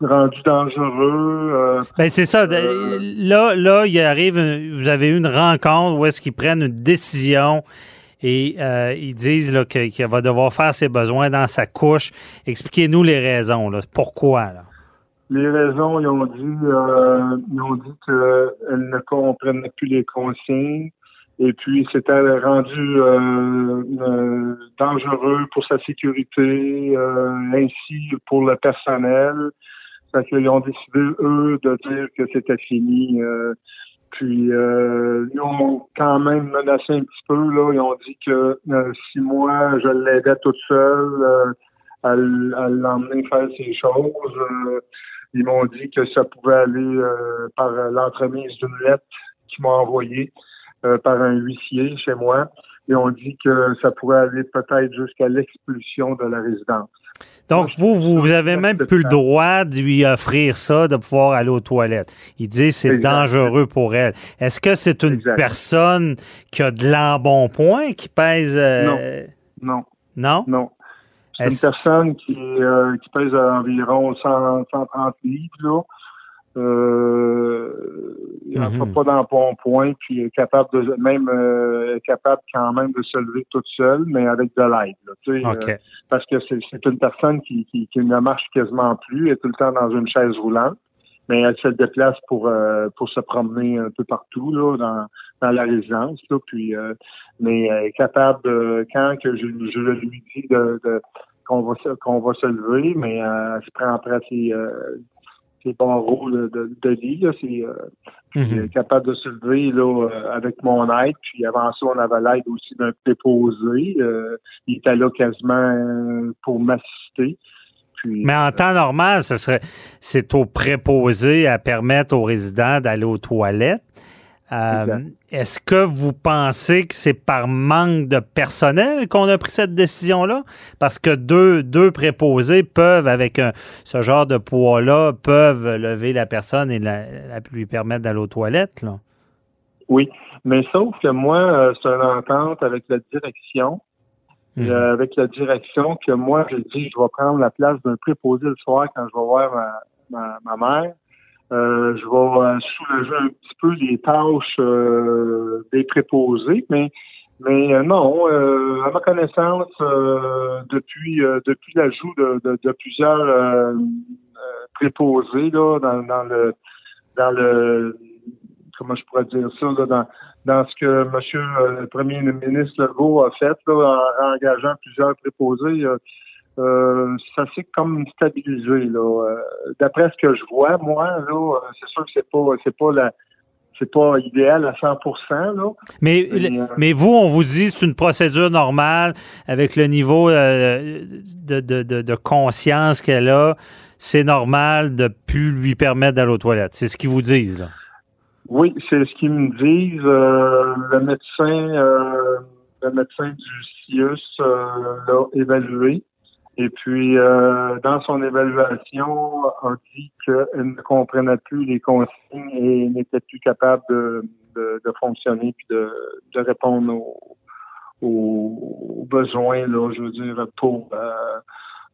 rendu dangereux. euh, Ben c'est ça. Euh, Là, là, il arrive, vous avez eu une rencontre où est-ce qu'ils prennent une décision et euh, ils disent qu'il va devoir faire ses besoins dans sa couche. Expliquez-nous les raisons. Là. Pourquoi? Là? Les raisons, ils ont dit, euh, ils ont dit qu'elles ne comprenaient plus les consignes et puis c'était rendu euh, euh, dangereux pour sa sécurité, euh, ainsi pour le personnel. Fait qu'ils ont décidé, eux, de dire que c'était fini. euh, puis ils ont quand même menacé un petit peu, là. Ils ont dit que si moi je l'aidais toute seule à, à l'emmener faire ses choses, ils m'ont dit que ça pouvait aller euh, par l'entremise d'une lettre qu'ils m'ont envoyée euh, par un huissier chez moi. Ils ont dit que ça pourrait aller peut-être jusqu'à l'expulsion de la résidence. Donc, vous, vous, avez même plus le droit de lui offrir ça, de pouvoir aller aux toilettes. Il dit c'est dangereux pour elle. Est-ce que c'est une personne qui a de l'embonpoint qui pèse... euh, Non, Non? non. C'est une personne qui, euh, qui pèse environ 100, 130 livres, là. Euh, il n'en Mhm. pas d'embonpoint, puis est capable de même euh, est capable quand même de se lever toute seule, mais avec de l'aide. là, tu sais, OK. euh, parce que c'est une personne qui, qui, qui ne marche quasiment plus, est tout le temps dans une chaise roulante, mais elle se déplace pour euh, pour se promener un peu partout là dans, dans la résidence. Là, puis euh, mais elle est capable de quand que je, je lui dis de, de qu'on va se qu'on va se lever, mais euh, elle se prend après ses, euh, ses barreaux de, de, de lit. Là, c'est, euh, puis elle Mhm. est capable de se lever là, euh, avec mon aide. Puis avant ça, on avait l'aide aussi d'un préposé. Euh, il était là quasiment pour m'assister. Mais en temps normal, ce serait c'est au préposé à permettre aux résidents d'aller aux toilettes. Euh. Est-ce que vous pensez que c'est par manque de personnel qu'on a pris cette décision-là? Parce que deux, deux préposés peuvent, avec un- ce genre de poids-là, peuvent lever la personne et la- la- lui permettre d'aller aux toilettes. Là. Oui, mais sauf que moi, euh, c'est une entente avec la direction. Euh, avec la direction que moi, je dis, je vais prendre la place d'un préposé le soir quand je vais voir ma, ma, ma mère. Euh, je vais euh, soulager un petit peu les tâches euh, des préposés, mais mais euh, non, euh, à ma connaissance, euh, depuis euh, depuis l'ajout de, de, de plusieurs préposés là, dans, dans le dans le comment je pourrais dire ça, là, dans, dans ce que Monsieur euh, le Premier ministre Legault a fait là, en engageant plusieurs préposés, euh, euh, ça s'est comme stabilisé. Là. Euh, D'après ce que je vois, moi, là, c'est sûr que c'est pas c'est pas la c'est pas idéal à 100 là. Mais, euh, mais vous, on vous dit c'est une procédure normale avec le niveau de, de, de, de conscience qu'elle a. C'est normal de plus lui permettre d'aller aux toilettes. C'est ce qu'ils vous disent, là. Oui, c'est ce qu'ils me disent. Euh, le médecin, euh, le médecin du CIUS euh, l'a évalué. Et puis, euh, dans son évaluation, a dit qu'elle ne comprenait plus les consignes et n'était plus capable de, de, de fonctionner puis de, de répondre aux, aux besoins, là, je veux dire, pour, euh,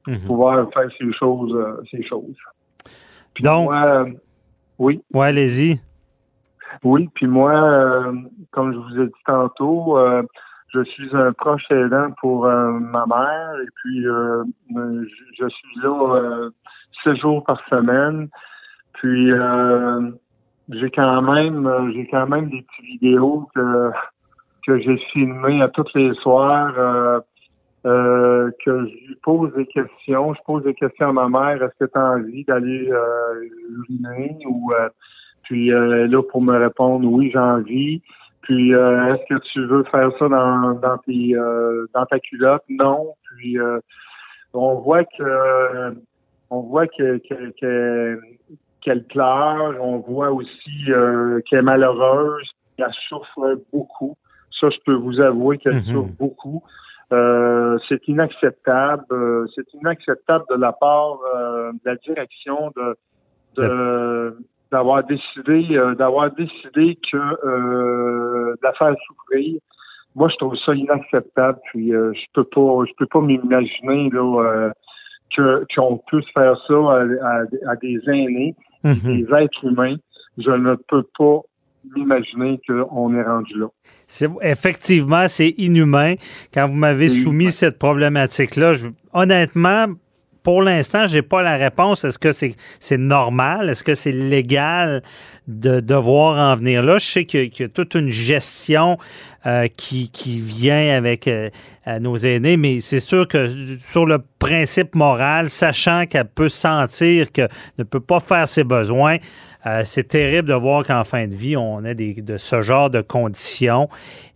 pour Mhm. pouvoir faire ces choses, ces choses. Puis Donc- moi, euh, oui. Ouais, allez-y. Oui, puis moi, euh, comme je vous ai dit tantôt, euh, je suis un proche aidant pour euh, ma mère et puis euh, je, je suis là euh, sept jours par semaine. Puis euh, j'ai quand même j'ai quand même des petites vidéos que que j'ai filmées à tous les soirs. euh, que je lui pose des questions. Je pose des questions à ma mère. Est-ce que tu as envie d'aller euh, ou euh, puis euh, là pour me répondre oui j'ai envie. Puis euh, est-ce que tu veux faire ça dans dans tes euh, dans ta culotte? Non. Puis euh, on voit que on voit que que- que- qu'elle pleure. On voit aussi euh, qu'elle est malheureuse. Elle souffre beaucoup. Ça je peux vous avouer qu'elle Mhm. souffre beaucoup. Euh, c'est inacceptable. Euh, c'est inacceptable de la part euh, de la direction de de- d'avoir décidé euh, d'avoir décidé que euh, de la faire souffrir. Moi, je trouve ça inacceptable. Puis euh, je peux pas je peux pas m'imaginer là euh, que qu'on puisse faire ça à, à- à des aînés, Mhm. des êtres humains. Je ne peux pas m'imaginer qu'on est rendu là. Effectivement, c'est inhumain. Quand vous m'avez soumis inhumain. cette problématique-là, je- honnêtement, pour l'instant, j'ai pas la réponse. Est-ce que c'est c'est normal? Est-ce que c'est légal de devoir en venir là? Je sais qu'il y y, a toute une gestion euh, qui, qui vient avec euh, à nos aînés, mais c'est sûr que sur le principe moral, sachant qu'elle peut sentir qu'elle ne peut pas faire ses besoins, euh, c'est terrible de voir qu'en fin de vie, on a des, de ce genre de conditions.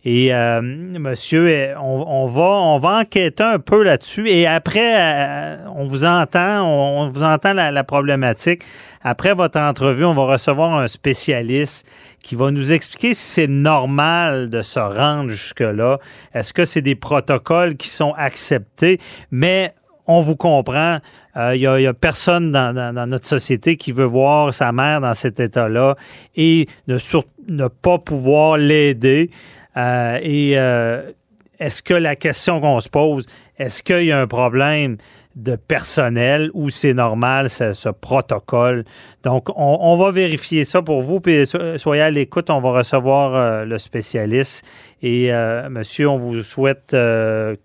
Et euh, monsieur, euh, on, va, on va enquêter un peu là-dessus. Et après, on vous entend, on, on vous entend la, la problématique. Après votre entrevue, on va recevoir un spécialiste qui va nous expliquer si c'est normal de se rendre jusque-là. Est-ce que c'est des protocoles qui sont acceptés? Mais on vous comprend. Il n'y a, personne dans, notre société qui veut voir sa mère dans cet état-là et ne pas pouvoir l'aider. Euh, et euh, est-ce que la question qu'on se pose, est-ce qu'il y a un problème? De personnel ou c'est normal ce, ce protocole? Donc, on, on va vérifier ça pour vous. Puis so- soyez à l'écoute, on va recevoir euh, le spécialiste. Et euh, monsieur, on vous souhaite euh,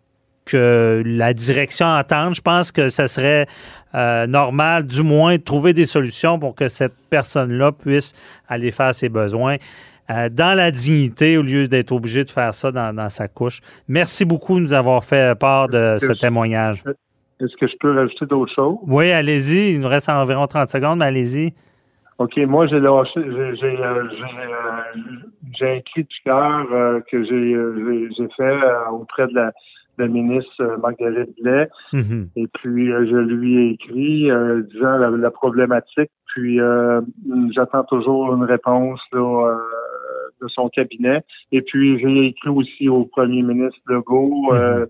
que la direction entende. Je pense que ça serait normal, du moins, de trouver des solutions pour que cette personne-là puisse aller faire ses besoins dans la dignité au lieu d'être obligé de faire ça dans, dans sa couche. Merci beaucoup de nous avoir fait part de ce témoignage. Est-ce que je peux rajouter d'autres choses? Oui, allez-y. Il nous reste environ 30 secondes, mais allez-y. OK, moi j'ai lâché, j'ai euh, euh, un cri du cœur euh, que j'ai fait euh, auprès de la, de la ministre euh, Marguerite Blais. Mhm. Et puis je lui ai écrit disant la, la problématique. Puis j'attends toujours une réponse là, de son cabinet. Et puis j'ai écrit aussi au premier ministre Legault. euh,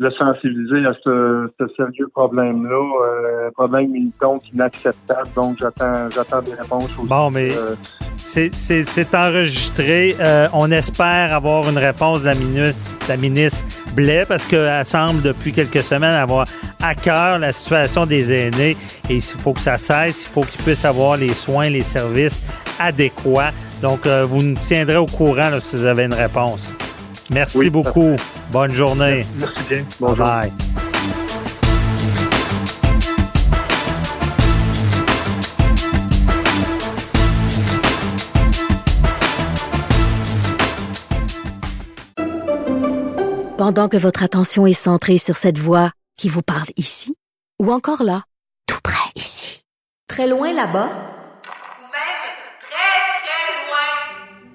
le sensibiliser à ce, ce sérieux problème-là, euh, problème donc inacceptable. Donc j'attends j'attends des réponses aussi. Bon, mais euh, c'est- c'est c'est enregistré. Euh, on espère avoir une réponse de la, ministre, de la ministre Blais parce qu'elle semble depuis quelques semaines avoir à cœur la situation des aînés et il faut que ça cesse. Il faut qu'ils puissent avoir les soins, les services adéquats. Donc, euh, vous nous tiendrez au courant là, si vous avez une réponse. Merci Oui, beaucoup. Bonne journée. merci bien. Bye Bonjour. bye. Pendant que votre attention est centrée sur cette voix qui vous parle ici, ou encore là, tout près ici, très loin là-bas, Ou même très, très loin.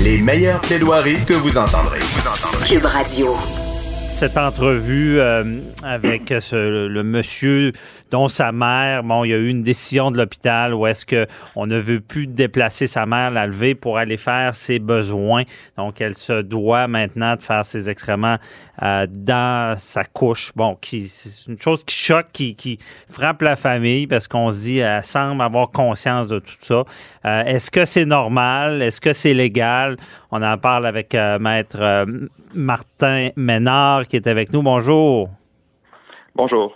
Les meilleures plaidoiries que vous entendrez. Cube Radio. Cette entrevue euh, avec le monsieur dont sa mère, bon, il y a eu une décision de l'hôpital où est-ce que on ne veut plus déplacer sa mère, la lever pour aller faire ses besoins. Donc, elle se doit maintenant de faire ses excréments euh, dans sa couche. Bon, c'est une chose qui choque, qui, frappe la famille parce qu'on se dit, elle semble avoir conscience de tout ça. Euh, est-ce que c'est normal? Est-ce que c'est légal? On en parle avec Maître Martin Ménard qui est avec nous. Bonjour. Bonjour.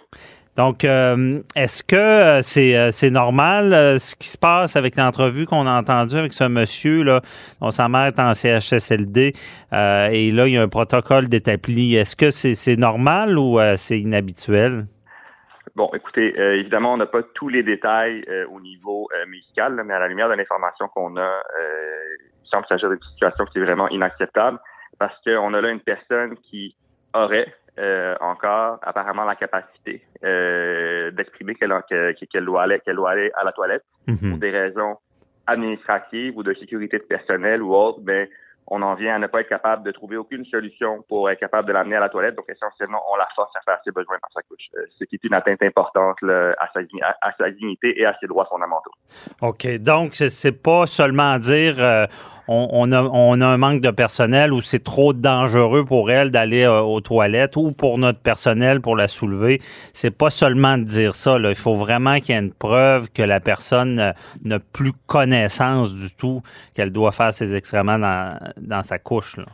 Donc, euh, est-ce que euh, c'est euh, c'est normal euh, ce qui se passe avec l'entrevue qu'on a entendue avec ce monsieur là, dont sa mère est en CHSLD euh, et là il y a un protocole d'établi. Est-ce que c'est normal ou c'est inhabituel? Bon, écoutez, évidemment, on n'a pas tous les détails au niveau médical, là, mais à la lumière de l'information qu'on a, il semble s'agir d'une situation qui est vraiment inacceptable parce qu'on a là une personne qui aurait euh, encore apparemment la capacité euh, d'exprimer qu'elle qu'elle doit aller qu'elle doit aller à la toilette pour des raisons administratives ou de sécurité de personnel ou autre, mais on en vient à ne pas être capable de trouver aucune solution pour être capable de l'amener à la toilette. Donc, essentiellement, on la force à faire ses besoins dans sa couche, euh, ce qui est une atteinte importante à, sa, dignité et à ses droits fondamentaux. OK. Donc, c'est- pas seulement dire euh, on, a, un manque de personnel ou c'est trop dangereux pour elle d'aller euh, aux toilettes ou pour notre personnel pour la soulever. C'est pas seulement de dire ça. Il faut vraiment qu'il y ait une preuve que la personne euh, n'a plus connaissance du tout qu'elle doit faire ses excréments dans, dans sa couche. Là.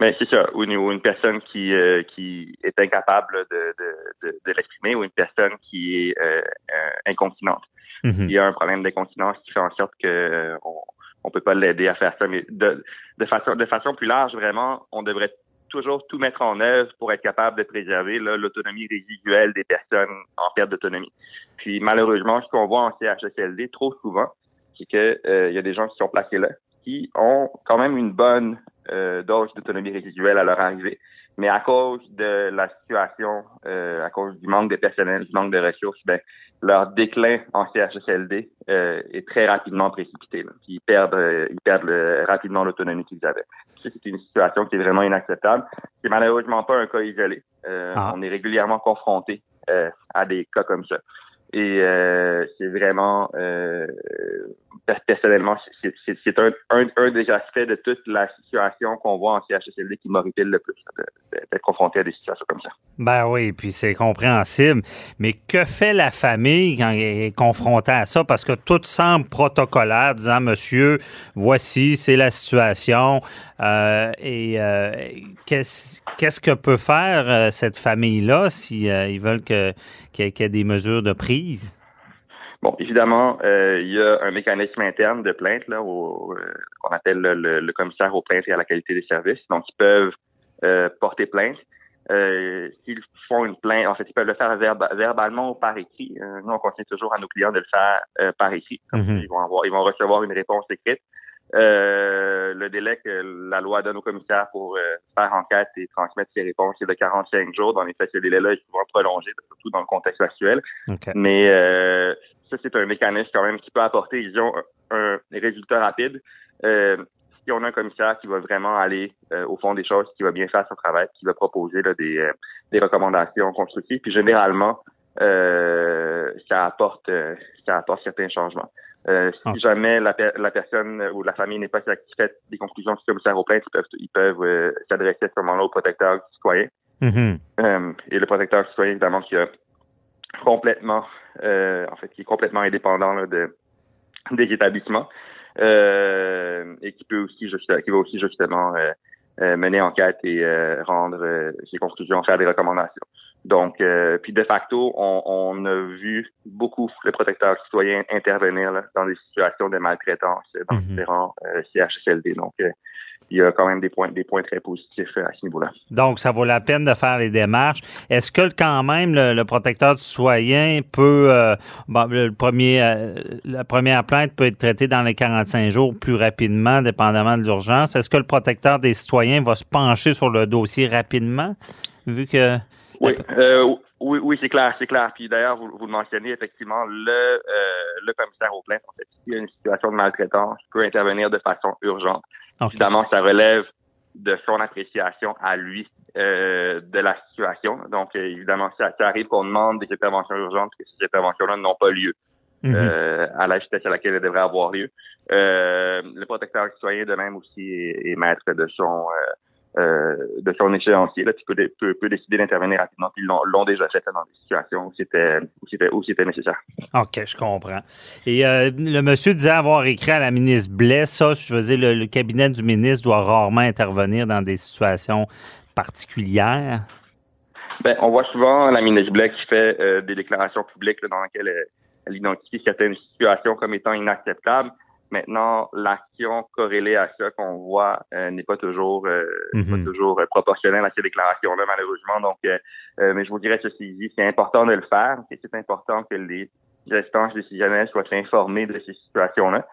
Mais c'est ça, ou une, personne qui, euh, qui est incapable de, de, de, de l'exprimer ou une personne qui est euh, euh, incontinente. Mhm. Il y a un problème d'incontinence qui fait en sorte que euh, on, on peut pas l'aider à faire ça. Mais de, de façon de façon plus large, vraiment, on devrait toujours tout mettre en œuvre pour être capable de préserver l'autonomie résiduelle des personnes en perte d'autonomie. Puis malheureusement, ce qu'on voit en CHSLD trop souvent, c'est que euh, il y a des gens qui sont placés là qui ont quand même une bonne euh, dose d'autonomie résiduelle à leur arrivée. Mais à cause de la situation, euh, à cause du manque de personnel, du manque de ressources, ben, leur déclin en CHSLD euh, est très rapidement précipité. Là. Ils perdent, euh, ils perdent rapidement l'autonomie qu'ils avaient. C'est une situation qui est vraiment inacceptable. C'est malheureusement pas un cas isolé. Ah. On est régulièrement confronté à des cas comme ça. Et euh, c'est vraiment, euh, per- personnellement, c'est- un, un, des aspects de toute la situation qu'on voit en CHSLD qui m'horripile le plus, d'être confronté à des situations comme ça. Ben oui, puis c'est compréhensible. Mais que fait la famille quand elle est confrontée à ça? Parce que tout semble protocolaire, disant, monsieur, voici, c'est la situation. Euh, et euh, qu'est-ce qu'est-ce que peut faire euh, cette famille-là si euh, veulent qu'il y, ait- des mesures de prise? Bon, évidemment, euh, il y a un mécanisme interne de plainte là, au, euh, qu'on appelle le, le- le commissaire aux plaintes et à la qualité des services. Donc, ils peuvent euh, porter plainte. S'ils font une plainte, en fait, ils peuvent le faire verba- verbalement ou par écrit. Nous, on conseille toujours à nos clients de le faire par écrit. Ça, Mhm. ils vont avoir, ils vont recevoir une réponse écrite. Euh, le délai que la loi donne aux commissaires pour euh, faire enquête et transmettre ses réponses est de 45 jours. Dans les faits, ce délai-là est souvent prolongé, surtout dans le contexte actuel. OK. Mais euh, ça, c'est un mécanisme quand même qui peut apporter, disons, un, un résultat rapide. Euh, si on a un commissaire qui va vraiment aller au fond des choses, qui va bien faire son travail, qui va proposer là, des, euh, des recommandations constructives, puis généralement, euh, ça apporte ça apporte certains changements. Euh, si Ok. jamais la, la personne ou la famille n'est pas satisfaite des conclusions du commissaire aux plaintes, ils peuvent, ils peuvent euh, s'adresser à ce moment-là au protecteur du citoyen. Mhm. Euh, et le protecteur citoyen, évidemment, qui a complètement, euh, en fait, qui est complètement indépendant là, de, des établissements euh, et qui peut aussi, qui va aussi justement euh, euh, mener enquête et euh, rendre euh, ses conclusions, faire des recommandations. Donc, euh, puis de facto, on, on, a vu beaucoup le protecteur citoyen intervenir là, dans des situations de maltraitance dans Mhm. différents euh, CHSLD. Donc, euh, il y a quand même des points, des points très positifs euh, à ce niveau-là. Donc, ça vaut la peine de faire les démarches. Est-ce que quand même le, le protecteur du citoyen peut, euh, bon, le premier, euh, la première plainte peut être traitée dans les 45 jours plus rapidement, dépendamment de l'urgence? Est-ce que le protecteur des citoyens va se pencher sur le dossier rapidement, vu que Oui, euh, oui, oui, c'est clair, c'est clair. Puis d'ailleurs, vous, vous le mentionnez, effectivement, le, euh, le commissaire aux plaintes, en fait, s'il y a une situation de maltraitance, peut intervenir de façon urgente. Évidemment, ça relève de son appréciation à lui euh, de la situation. Donc, euh, évidemment, ça, ça arrive qu'on demande des interventions urgentes, que ces interventions-là n'ont pas lieu Mhm. euh, à la vitesse à laquelle elles devraient avoir lieu. Euh, le protecteur citoyen, de même aussi, est, est maître de son euh, euh, de son échéancier, là, qui peut, peut, peut décider d'intervenir rapidement. Puis ils l'ont déjà fait là, dans des situations où c'était où c'était où c'était nécessaire. OK, je comprends. Et euh, le monsieur disait avoir écrit à la ministre Blais, ça, je veux dire, le, le cabinet du ministre doit rarement intervenir dans des situations particulières. Ben, on voit souvent la ministre Blais qui fait euh, des déclarations publiques là, dans lesquelles elle, elle identifie certaines situations comme étant inacceptables. Maintenant, l'action corrélée à ça qu'on voit euh, n'est pas toujours euh, Mhm. pas toujours euh, proportionnelle à ces déclarations-là, malheureusement. Donc, euh, euh, mais je vous dirais ceci dit, c'est important de le faire. C'est important que les instances décisionnelles soient informées de ces situations-là.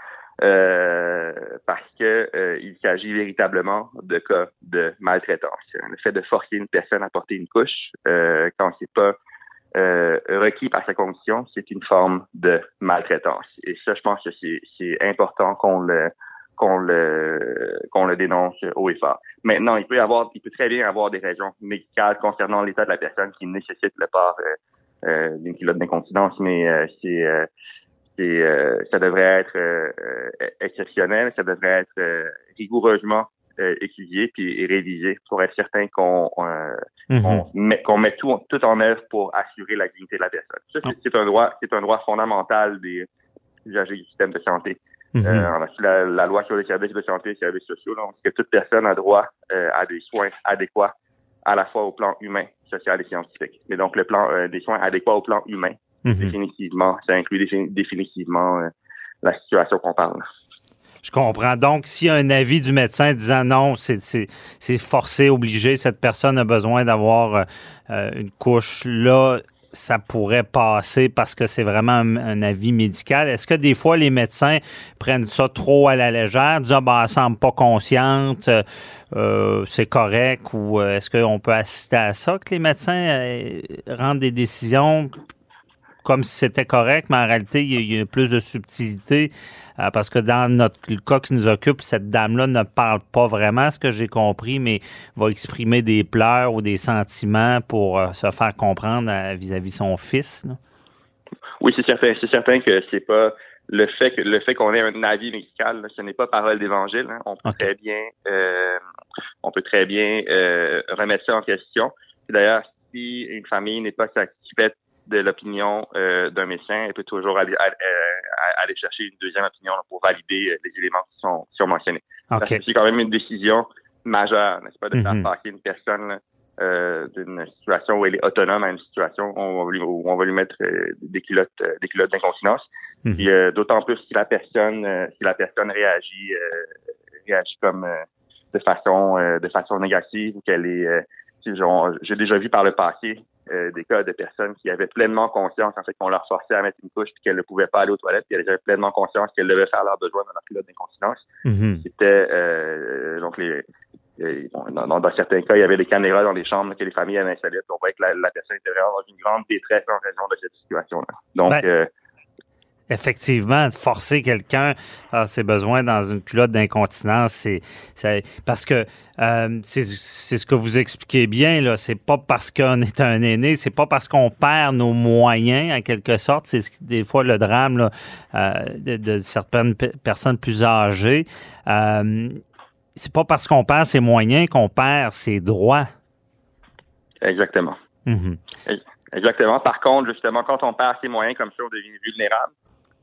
euh, parce que euh, il s'agit véritablement de cas de maltraitance. Le fait de forcer une personne à porter une couche euh, quand c'est pas euh, requis par sa condition, c'est une forme de maltraitance. Et ça, je pense que c'est, important qu'on le qu'on le qu'on le dénonce haut et fort. Maintenant, il peut y avoir, il peut très bien avoir des raisons médicales concernant l'état de la personne qui nécessite le port euh, euh, d'une culotte d'incontinence, mais euh, c'est euh, euh, ça devrait être exceptionnel, ça devrait être rigoureusement euh, étudié puis et révisé pour être certain qu'on euh, Mhm. met, qu'on met tout, tout en œuvre pour assurer la dignité de la personne. Ça, c'est, c'est un droit, c'est un droit fondamental des usagers du système de santé. Mhm. Euh, on a aussi la, la loi sur les services de santé et les services sociaux, donc que toute personne a droit euh, à des soins adéquats à la fois au plan humain, social et scientifique. Mais donc le plan euh, des soins adéquats au plan humain, Mhm. définitivement, ça inclut défini- définitivement euh, la situation qu'on parle. Je comprends. Donc, s'il y a un avis du médecin disant non, c'est- forcé, obligé, cette personne a besoin d'avoir euh, euh, une couche là, ça pourrait passer parce que c'est vraiment un, avis médical. Est-ce que des fois, les médecins prennent ça trop à la légère, disant, bah, elle semble pas consciente, euh, euh, c'est correct, ou euh, est-ce qu'on peut assister à ça, que les médecins rendent des décisions comme si c'était correct, mais en réalité, il y a, il y a plus de subtilité euh, parce que dans notre le cas qui nous occupe, cette dame-là ne parle pas vraiment, ce que j'ai compris, mais va exprimer des pleurs ou des sentiments pour euh, se faire comprendre euh, vis-à-vis son fils. là. Oui, c'est certain. C'est certain que c'est pas le fait que le fait qu'on ait un avis médical, là, ce n'est pas parole d'évangile. hein. On peut très bien, euh, on peut très bien remettre ça en question. D'ailleurs, si une famille n'est pas satisfaite de l'opinion euh, d'un médecin, elle peut toujours aller, aller, euh, aller chercher une deuxième opinion là, pour valider euh, les éléments qui sont, qui sont mentionnés. Parce OK. que c'est quand même une décision majeure, n'est-ce pas, de faire Mhm. passer une personne là, euh, d'une situation où elle est autonome à une situation où on va lui, où on va lui mettre euh, des culottes, euh, des culottes d'incontinence. Mhm. Puis euh, d'autant plus si la personne, euh, si la personne réagit, euh, réagit comme euh, de façon, euh, de façon négative ou qu'elle est, euh, j'ai déjà vu par le passé euh, des cas de personnes qui avaient pleinement conscience en fait qu'on leur forçait à mettre une couche puis qu'elles ne pouvaient pas aller aux toilettes puis elles avaient pleinement conscience qu'elles devaient faire leurs besoins dans leur culotte d'incontinence Mhm. c'était euh, donc les dans, dans- dans certains cas, il y avait des caméras dans les chambres que les familles avaient installées. On voyait que la, la personne était vraiment dans une grande détresse en raison de cette situation-là. Donc, Ben, euh, Effectivement, de forcer quelqu'un à ses besoins dans une culotte d'incontinence, c'est c'est- parce que euh, c'est c'est ce que vous expliquez bien là. C'est pas parce qu'on est un aîné, c'est pas parce qu'on perd nos moyens en quelque sorte. C'est ce qui- des fois le drame là, euh, de, de certaines pe- personnes plus âgées. Euh, c'est pas parce qu'on perd ses moyens qu'on perd ses droits. exactement. Mhm. Exactement. Par contre, justement, quand on perd ses moyens comme ça, on devient vulnérable.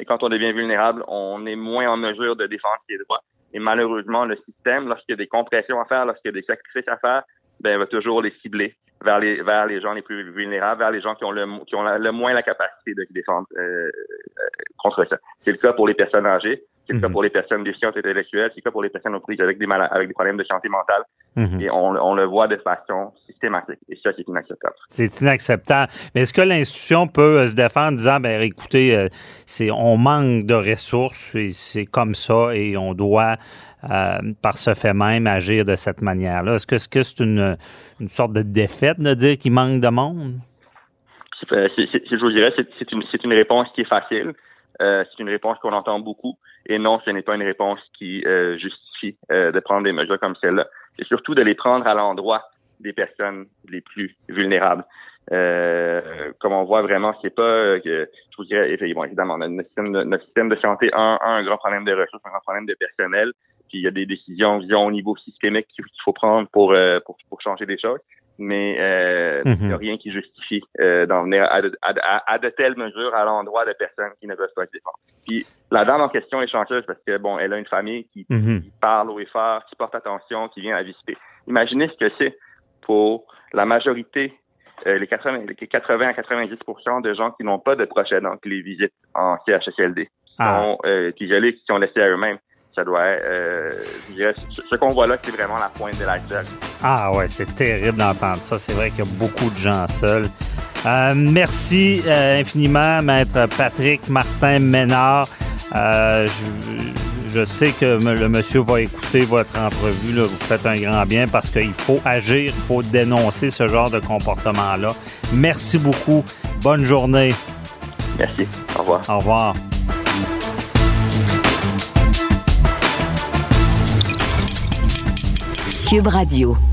Et quand on devient vulnérable, on est moins en mesure de défendre ses droits. Et malheureusement, le système, lorsqu'il y a des compressions à faire, lorsqu'il y a des sacrifices à faire, ben, va toujours les cibler vers les vers les gens les plus vulnérables, vers les gens qui ont le qui ont le moins la capacité de défendre euh, euh, contre ça. C'est le cas pour les personnes âgées, c'est le cas Mhm. pour les personnes déficientes intellectuelles, c'est cas pour les personnes aux prises avec des malades, avec des problèmes de santé mentale. Mhm. Et on, on le voit de façon systématique. Et ça, c'est inacceptable. C'est inacceptable. Mais est-ce que l'institution peut euh, se défendre en disant, ben écoutez, euh, c'est on manque de ressources, et c'est comme ça, et on doit, euh, par ce fait même, agir de cette manière-là? Est-ce que c'est une, une sorte de défaite de dire qu'il manque de monde? C'est- euh, je vous dirais, c'est une, c'est une réponse qui est facile. Euh, c'est une réponse qu'on entend beaucoup. Et non, ce n'est pas une réponse qui euh, justifie euh, de prendre des mesures comme celle-là. C'est surtout de les prendre à l'endroit des personnes les plus vulnérables. Euh, comme on voit vraiment, c'est pas euh, que je vous dirais, bon, évidemment, notre système, de, santé a un, grand problème de ressources, un grand problème de personnel. Puis il y a des décisions, disons, au niveau systémique qu'il faut prendre pour, euh, pour, pour changer des choses. Mais euh, Mhm. il n'y a rien qui justifie euh, d'en venir à de, à, de- à- à de telles mesures à l'endroit de personnes qui ne peuvent pas se défendre. Puis la dame en question est chanceuse parce que bon, elle a une famille qui, Mhm. qui parle au effort, qui porte attention, qui vient la visiter. Imaginez ce que c'est pour la majorité, euh, les 80, les 80 à 90% de gens qui n'ont pas de proches aidants qui les visitent en CHSLD, qui Ah. sont euh, isolés, qui sont laissés à eux-mêmes. Ça doit, euh, je dirais, ce ce qu'on voit là, c'est vraiment la pointe de l'iceberg. Ah ouais, c'est terrible d'entendre ça. C'est vrai qu'il y a beaucoup de gens seuls. Euh, merci euh, infiniment, Maître Patrick Martin Ménard. Euh, je, je sais que le monsieur va écouter votre entrevue. Là. Vous faites un grand bien parce qu'il faut agir, il faut dénoncer ce genre de comportement-là. Merci beaucoup. Bonne journée. Merci. Au revoir. Au revoir. Cube Radio.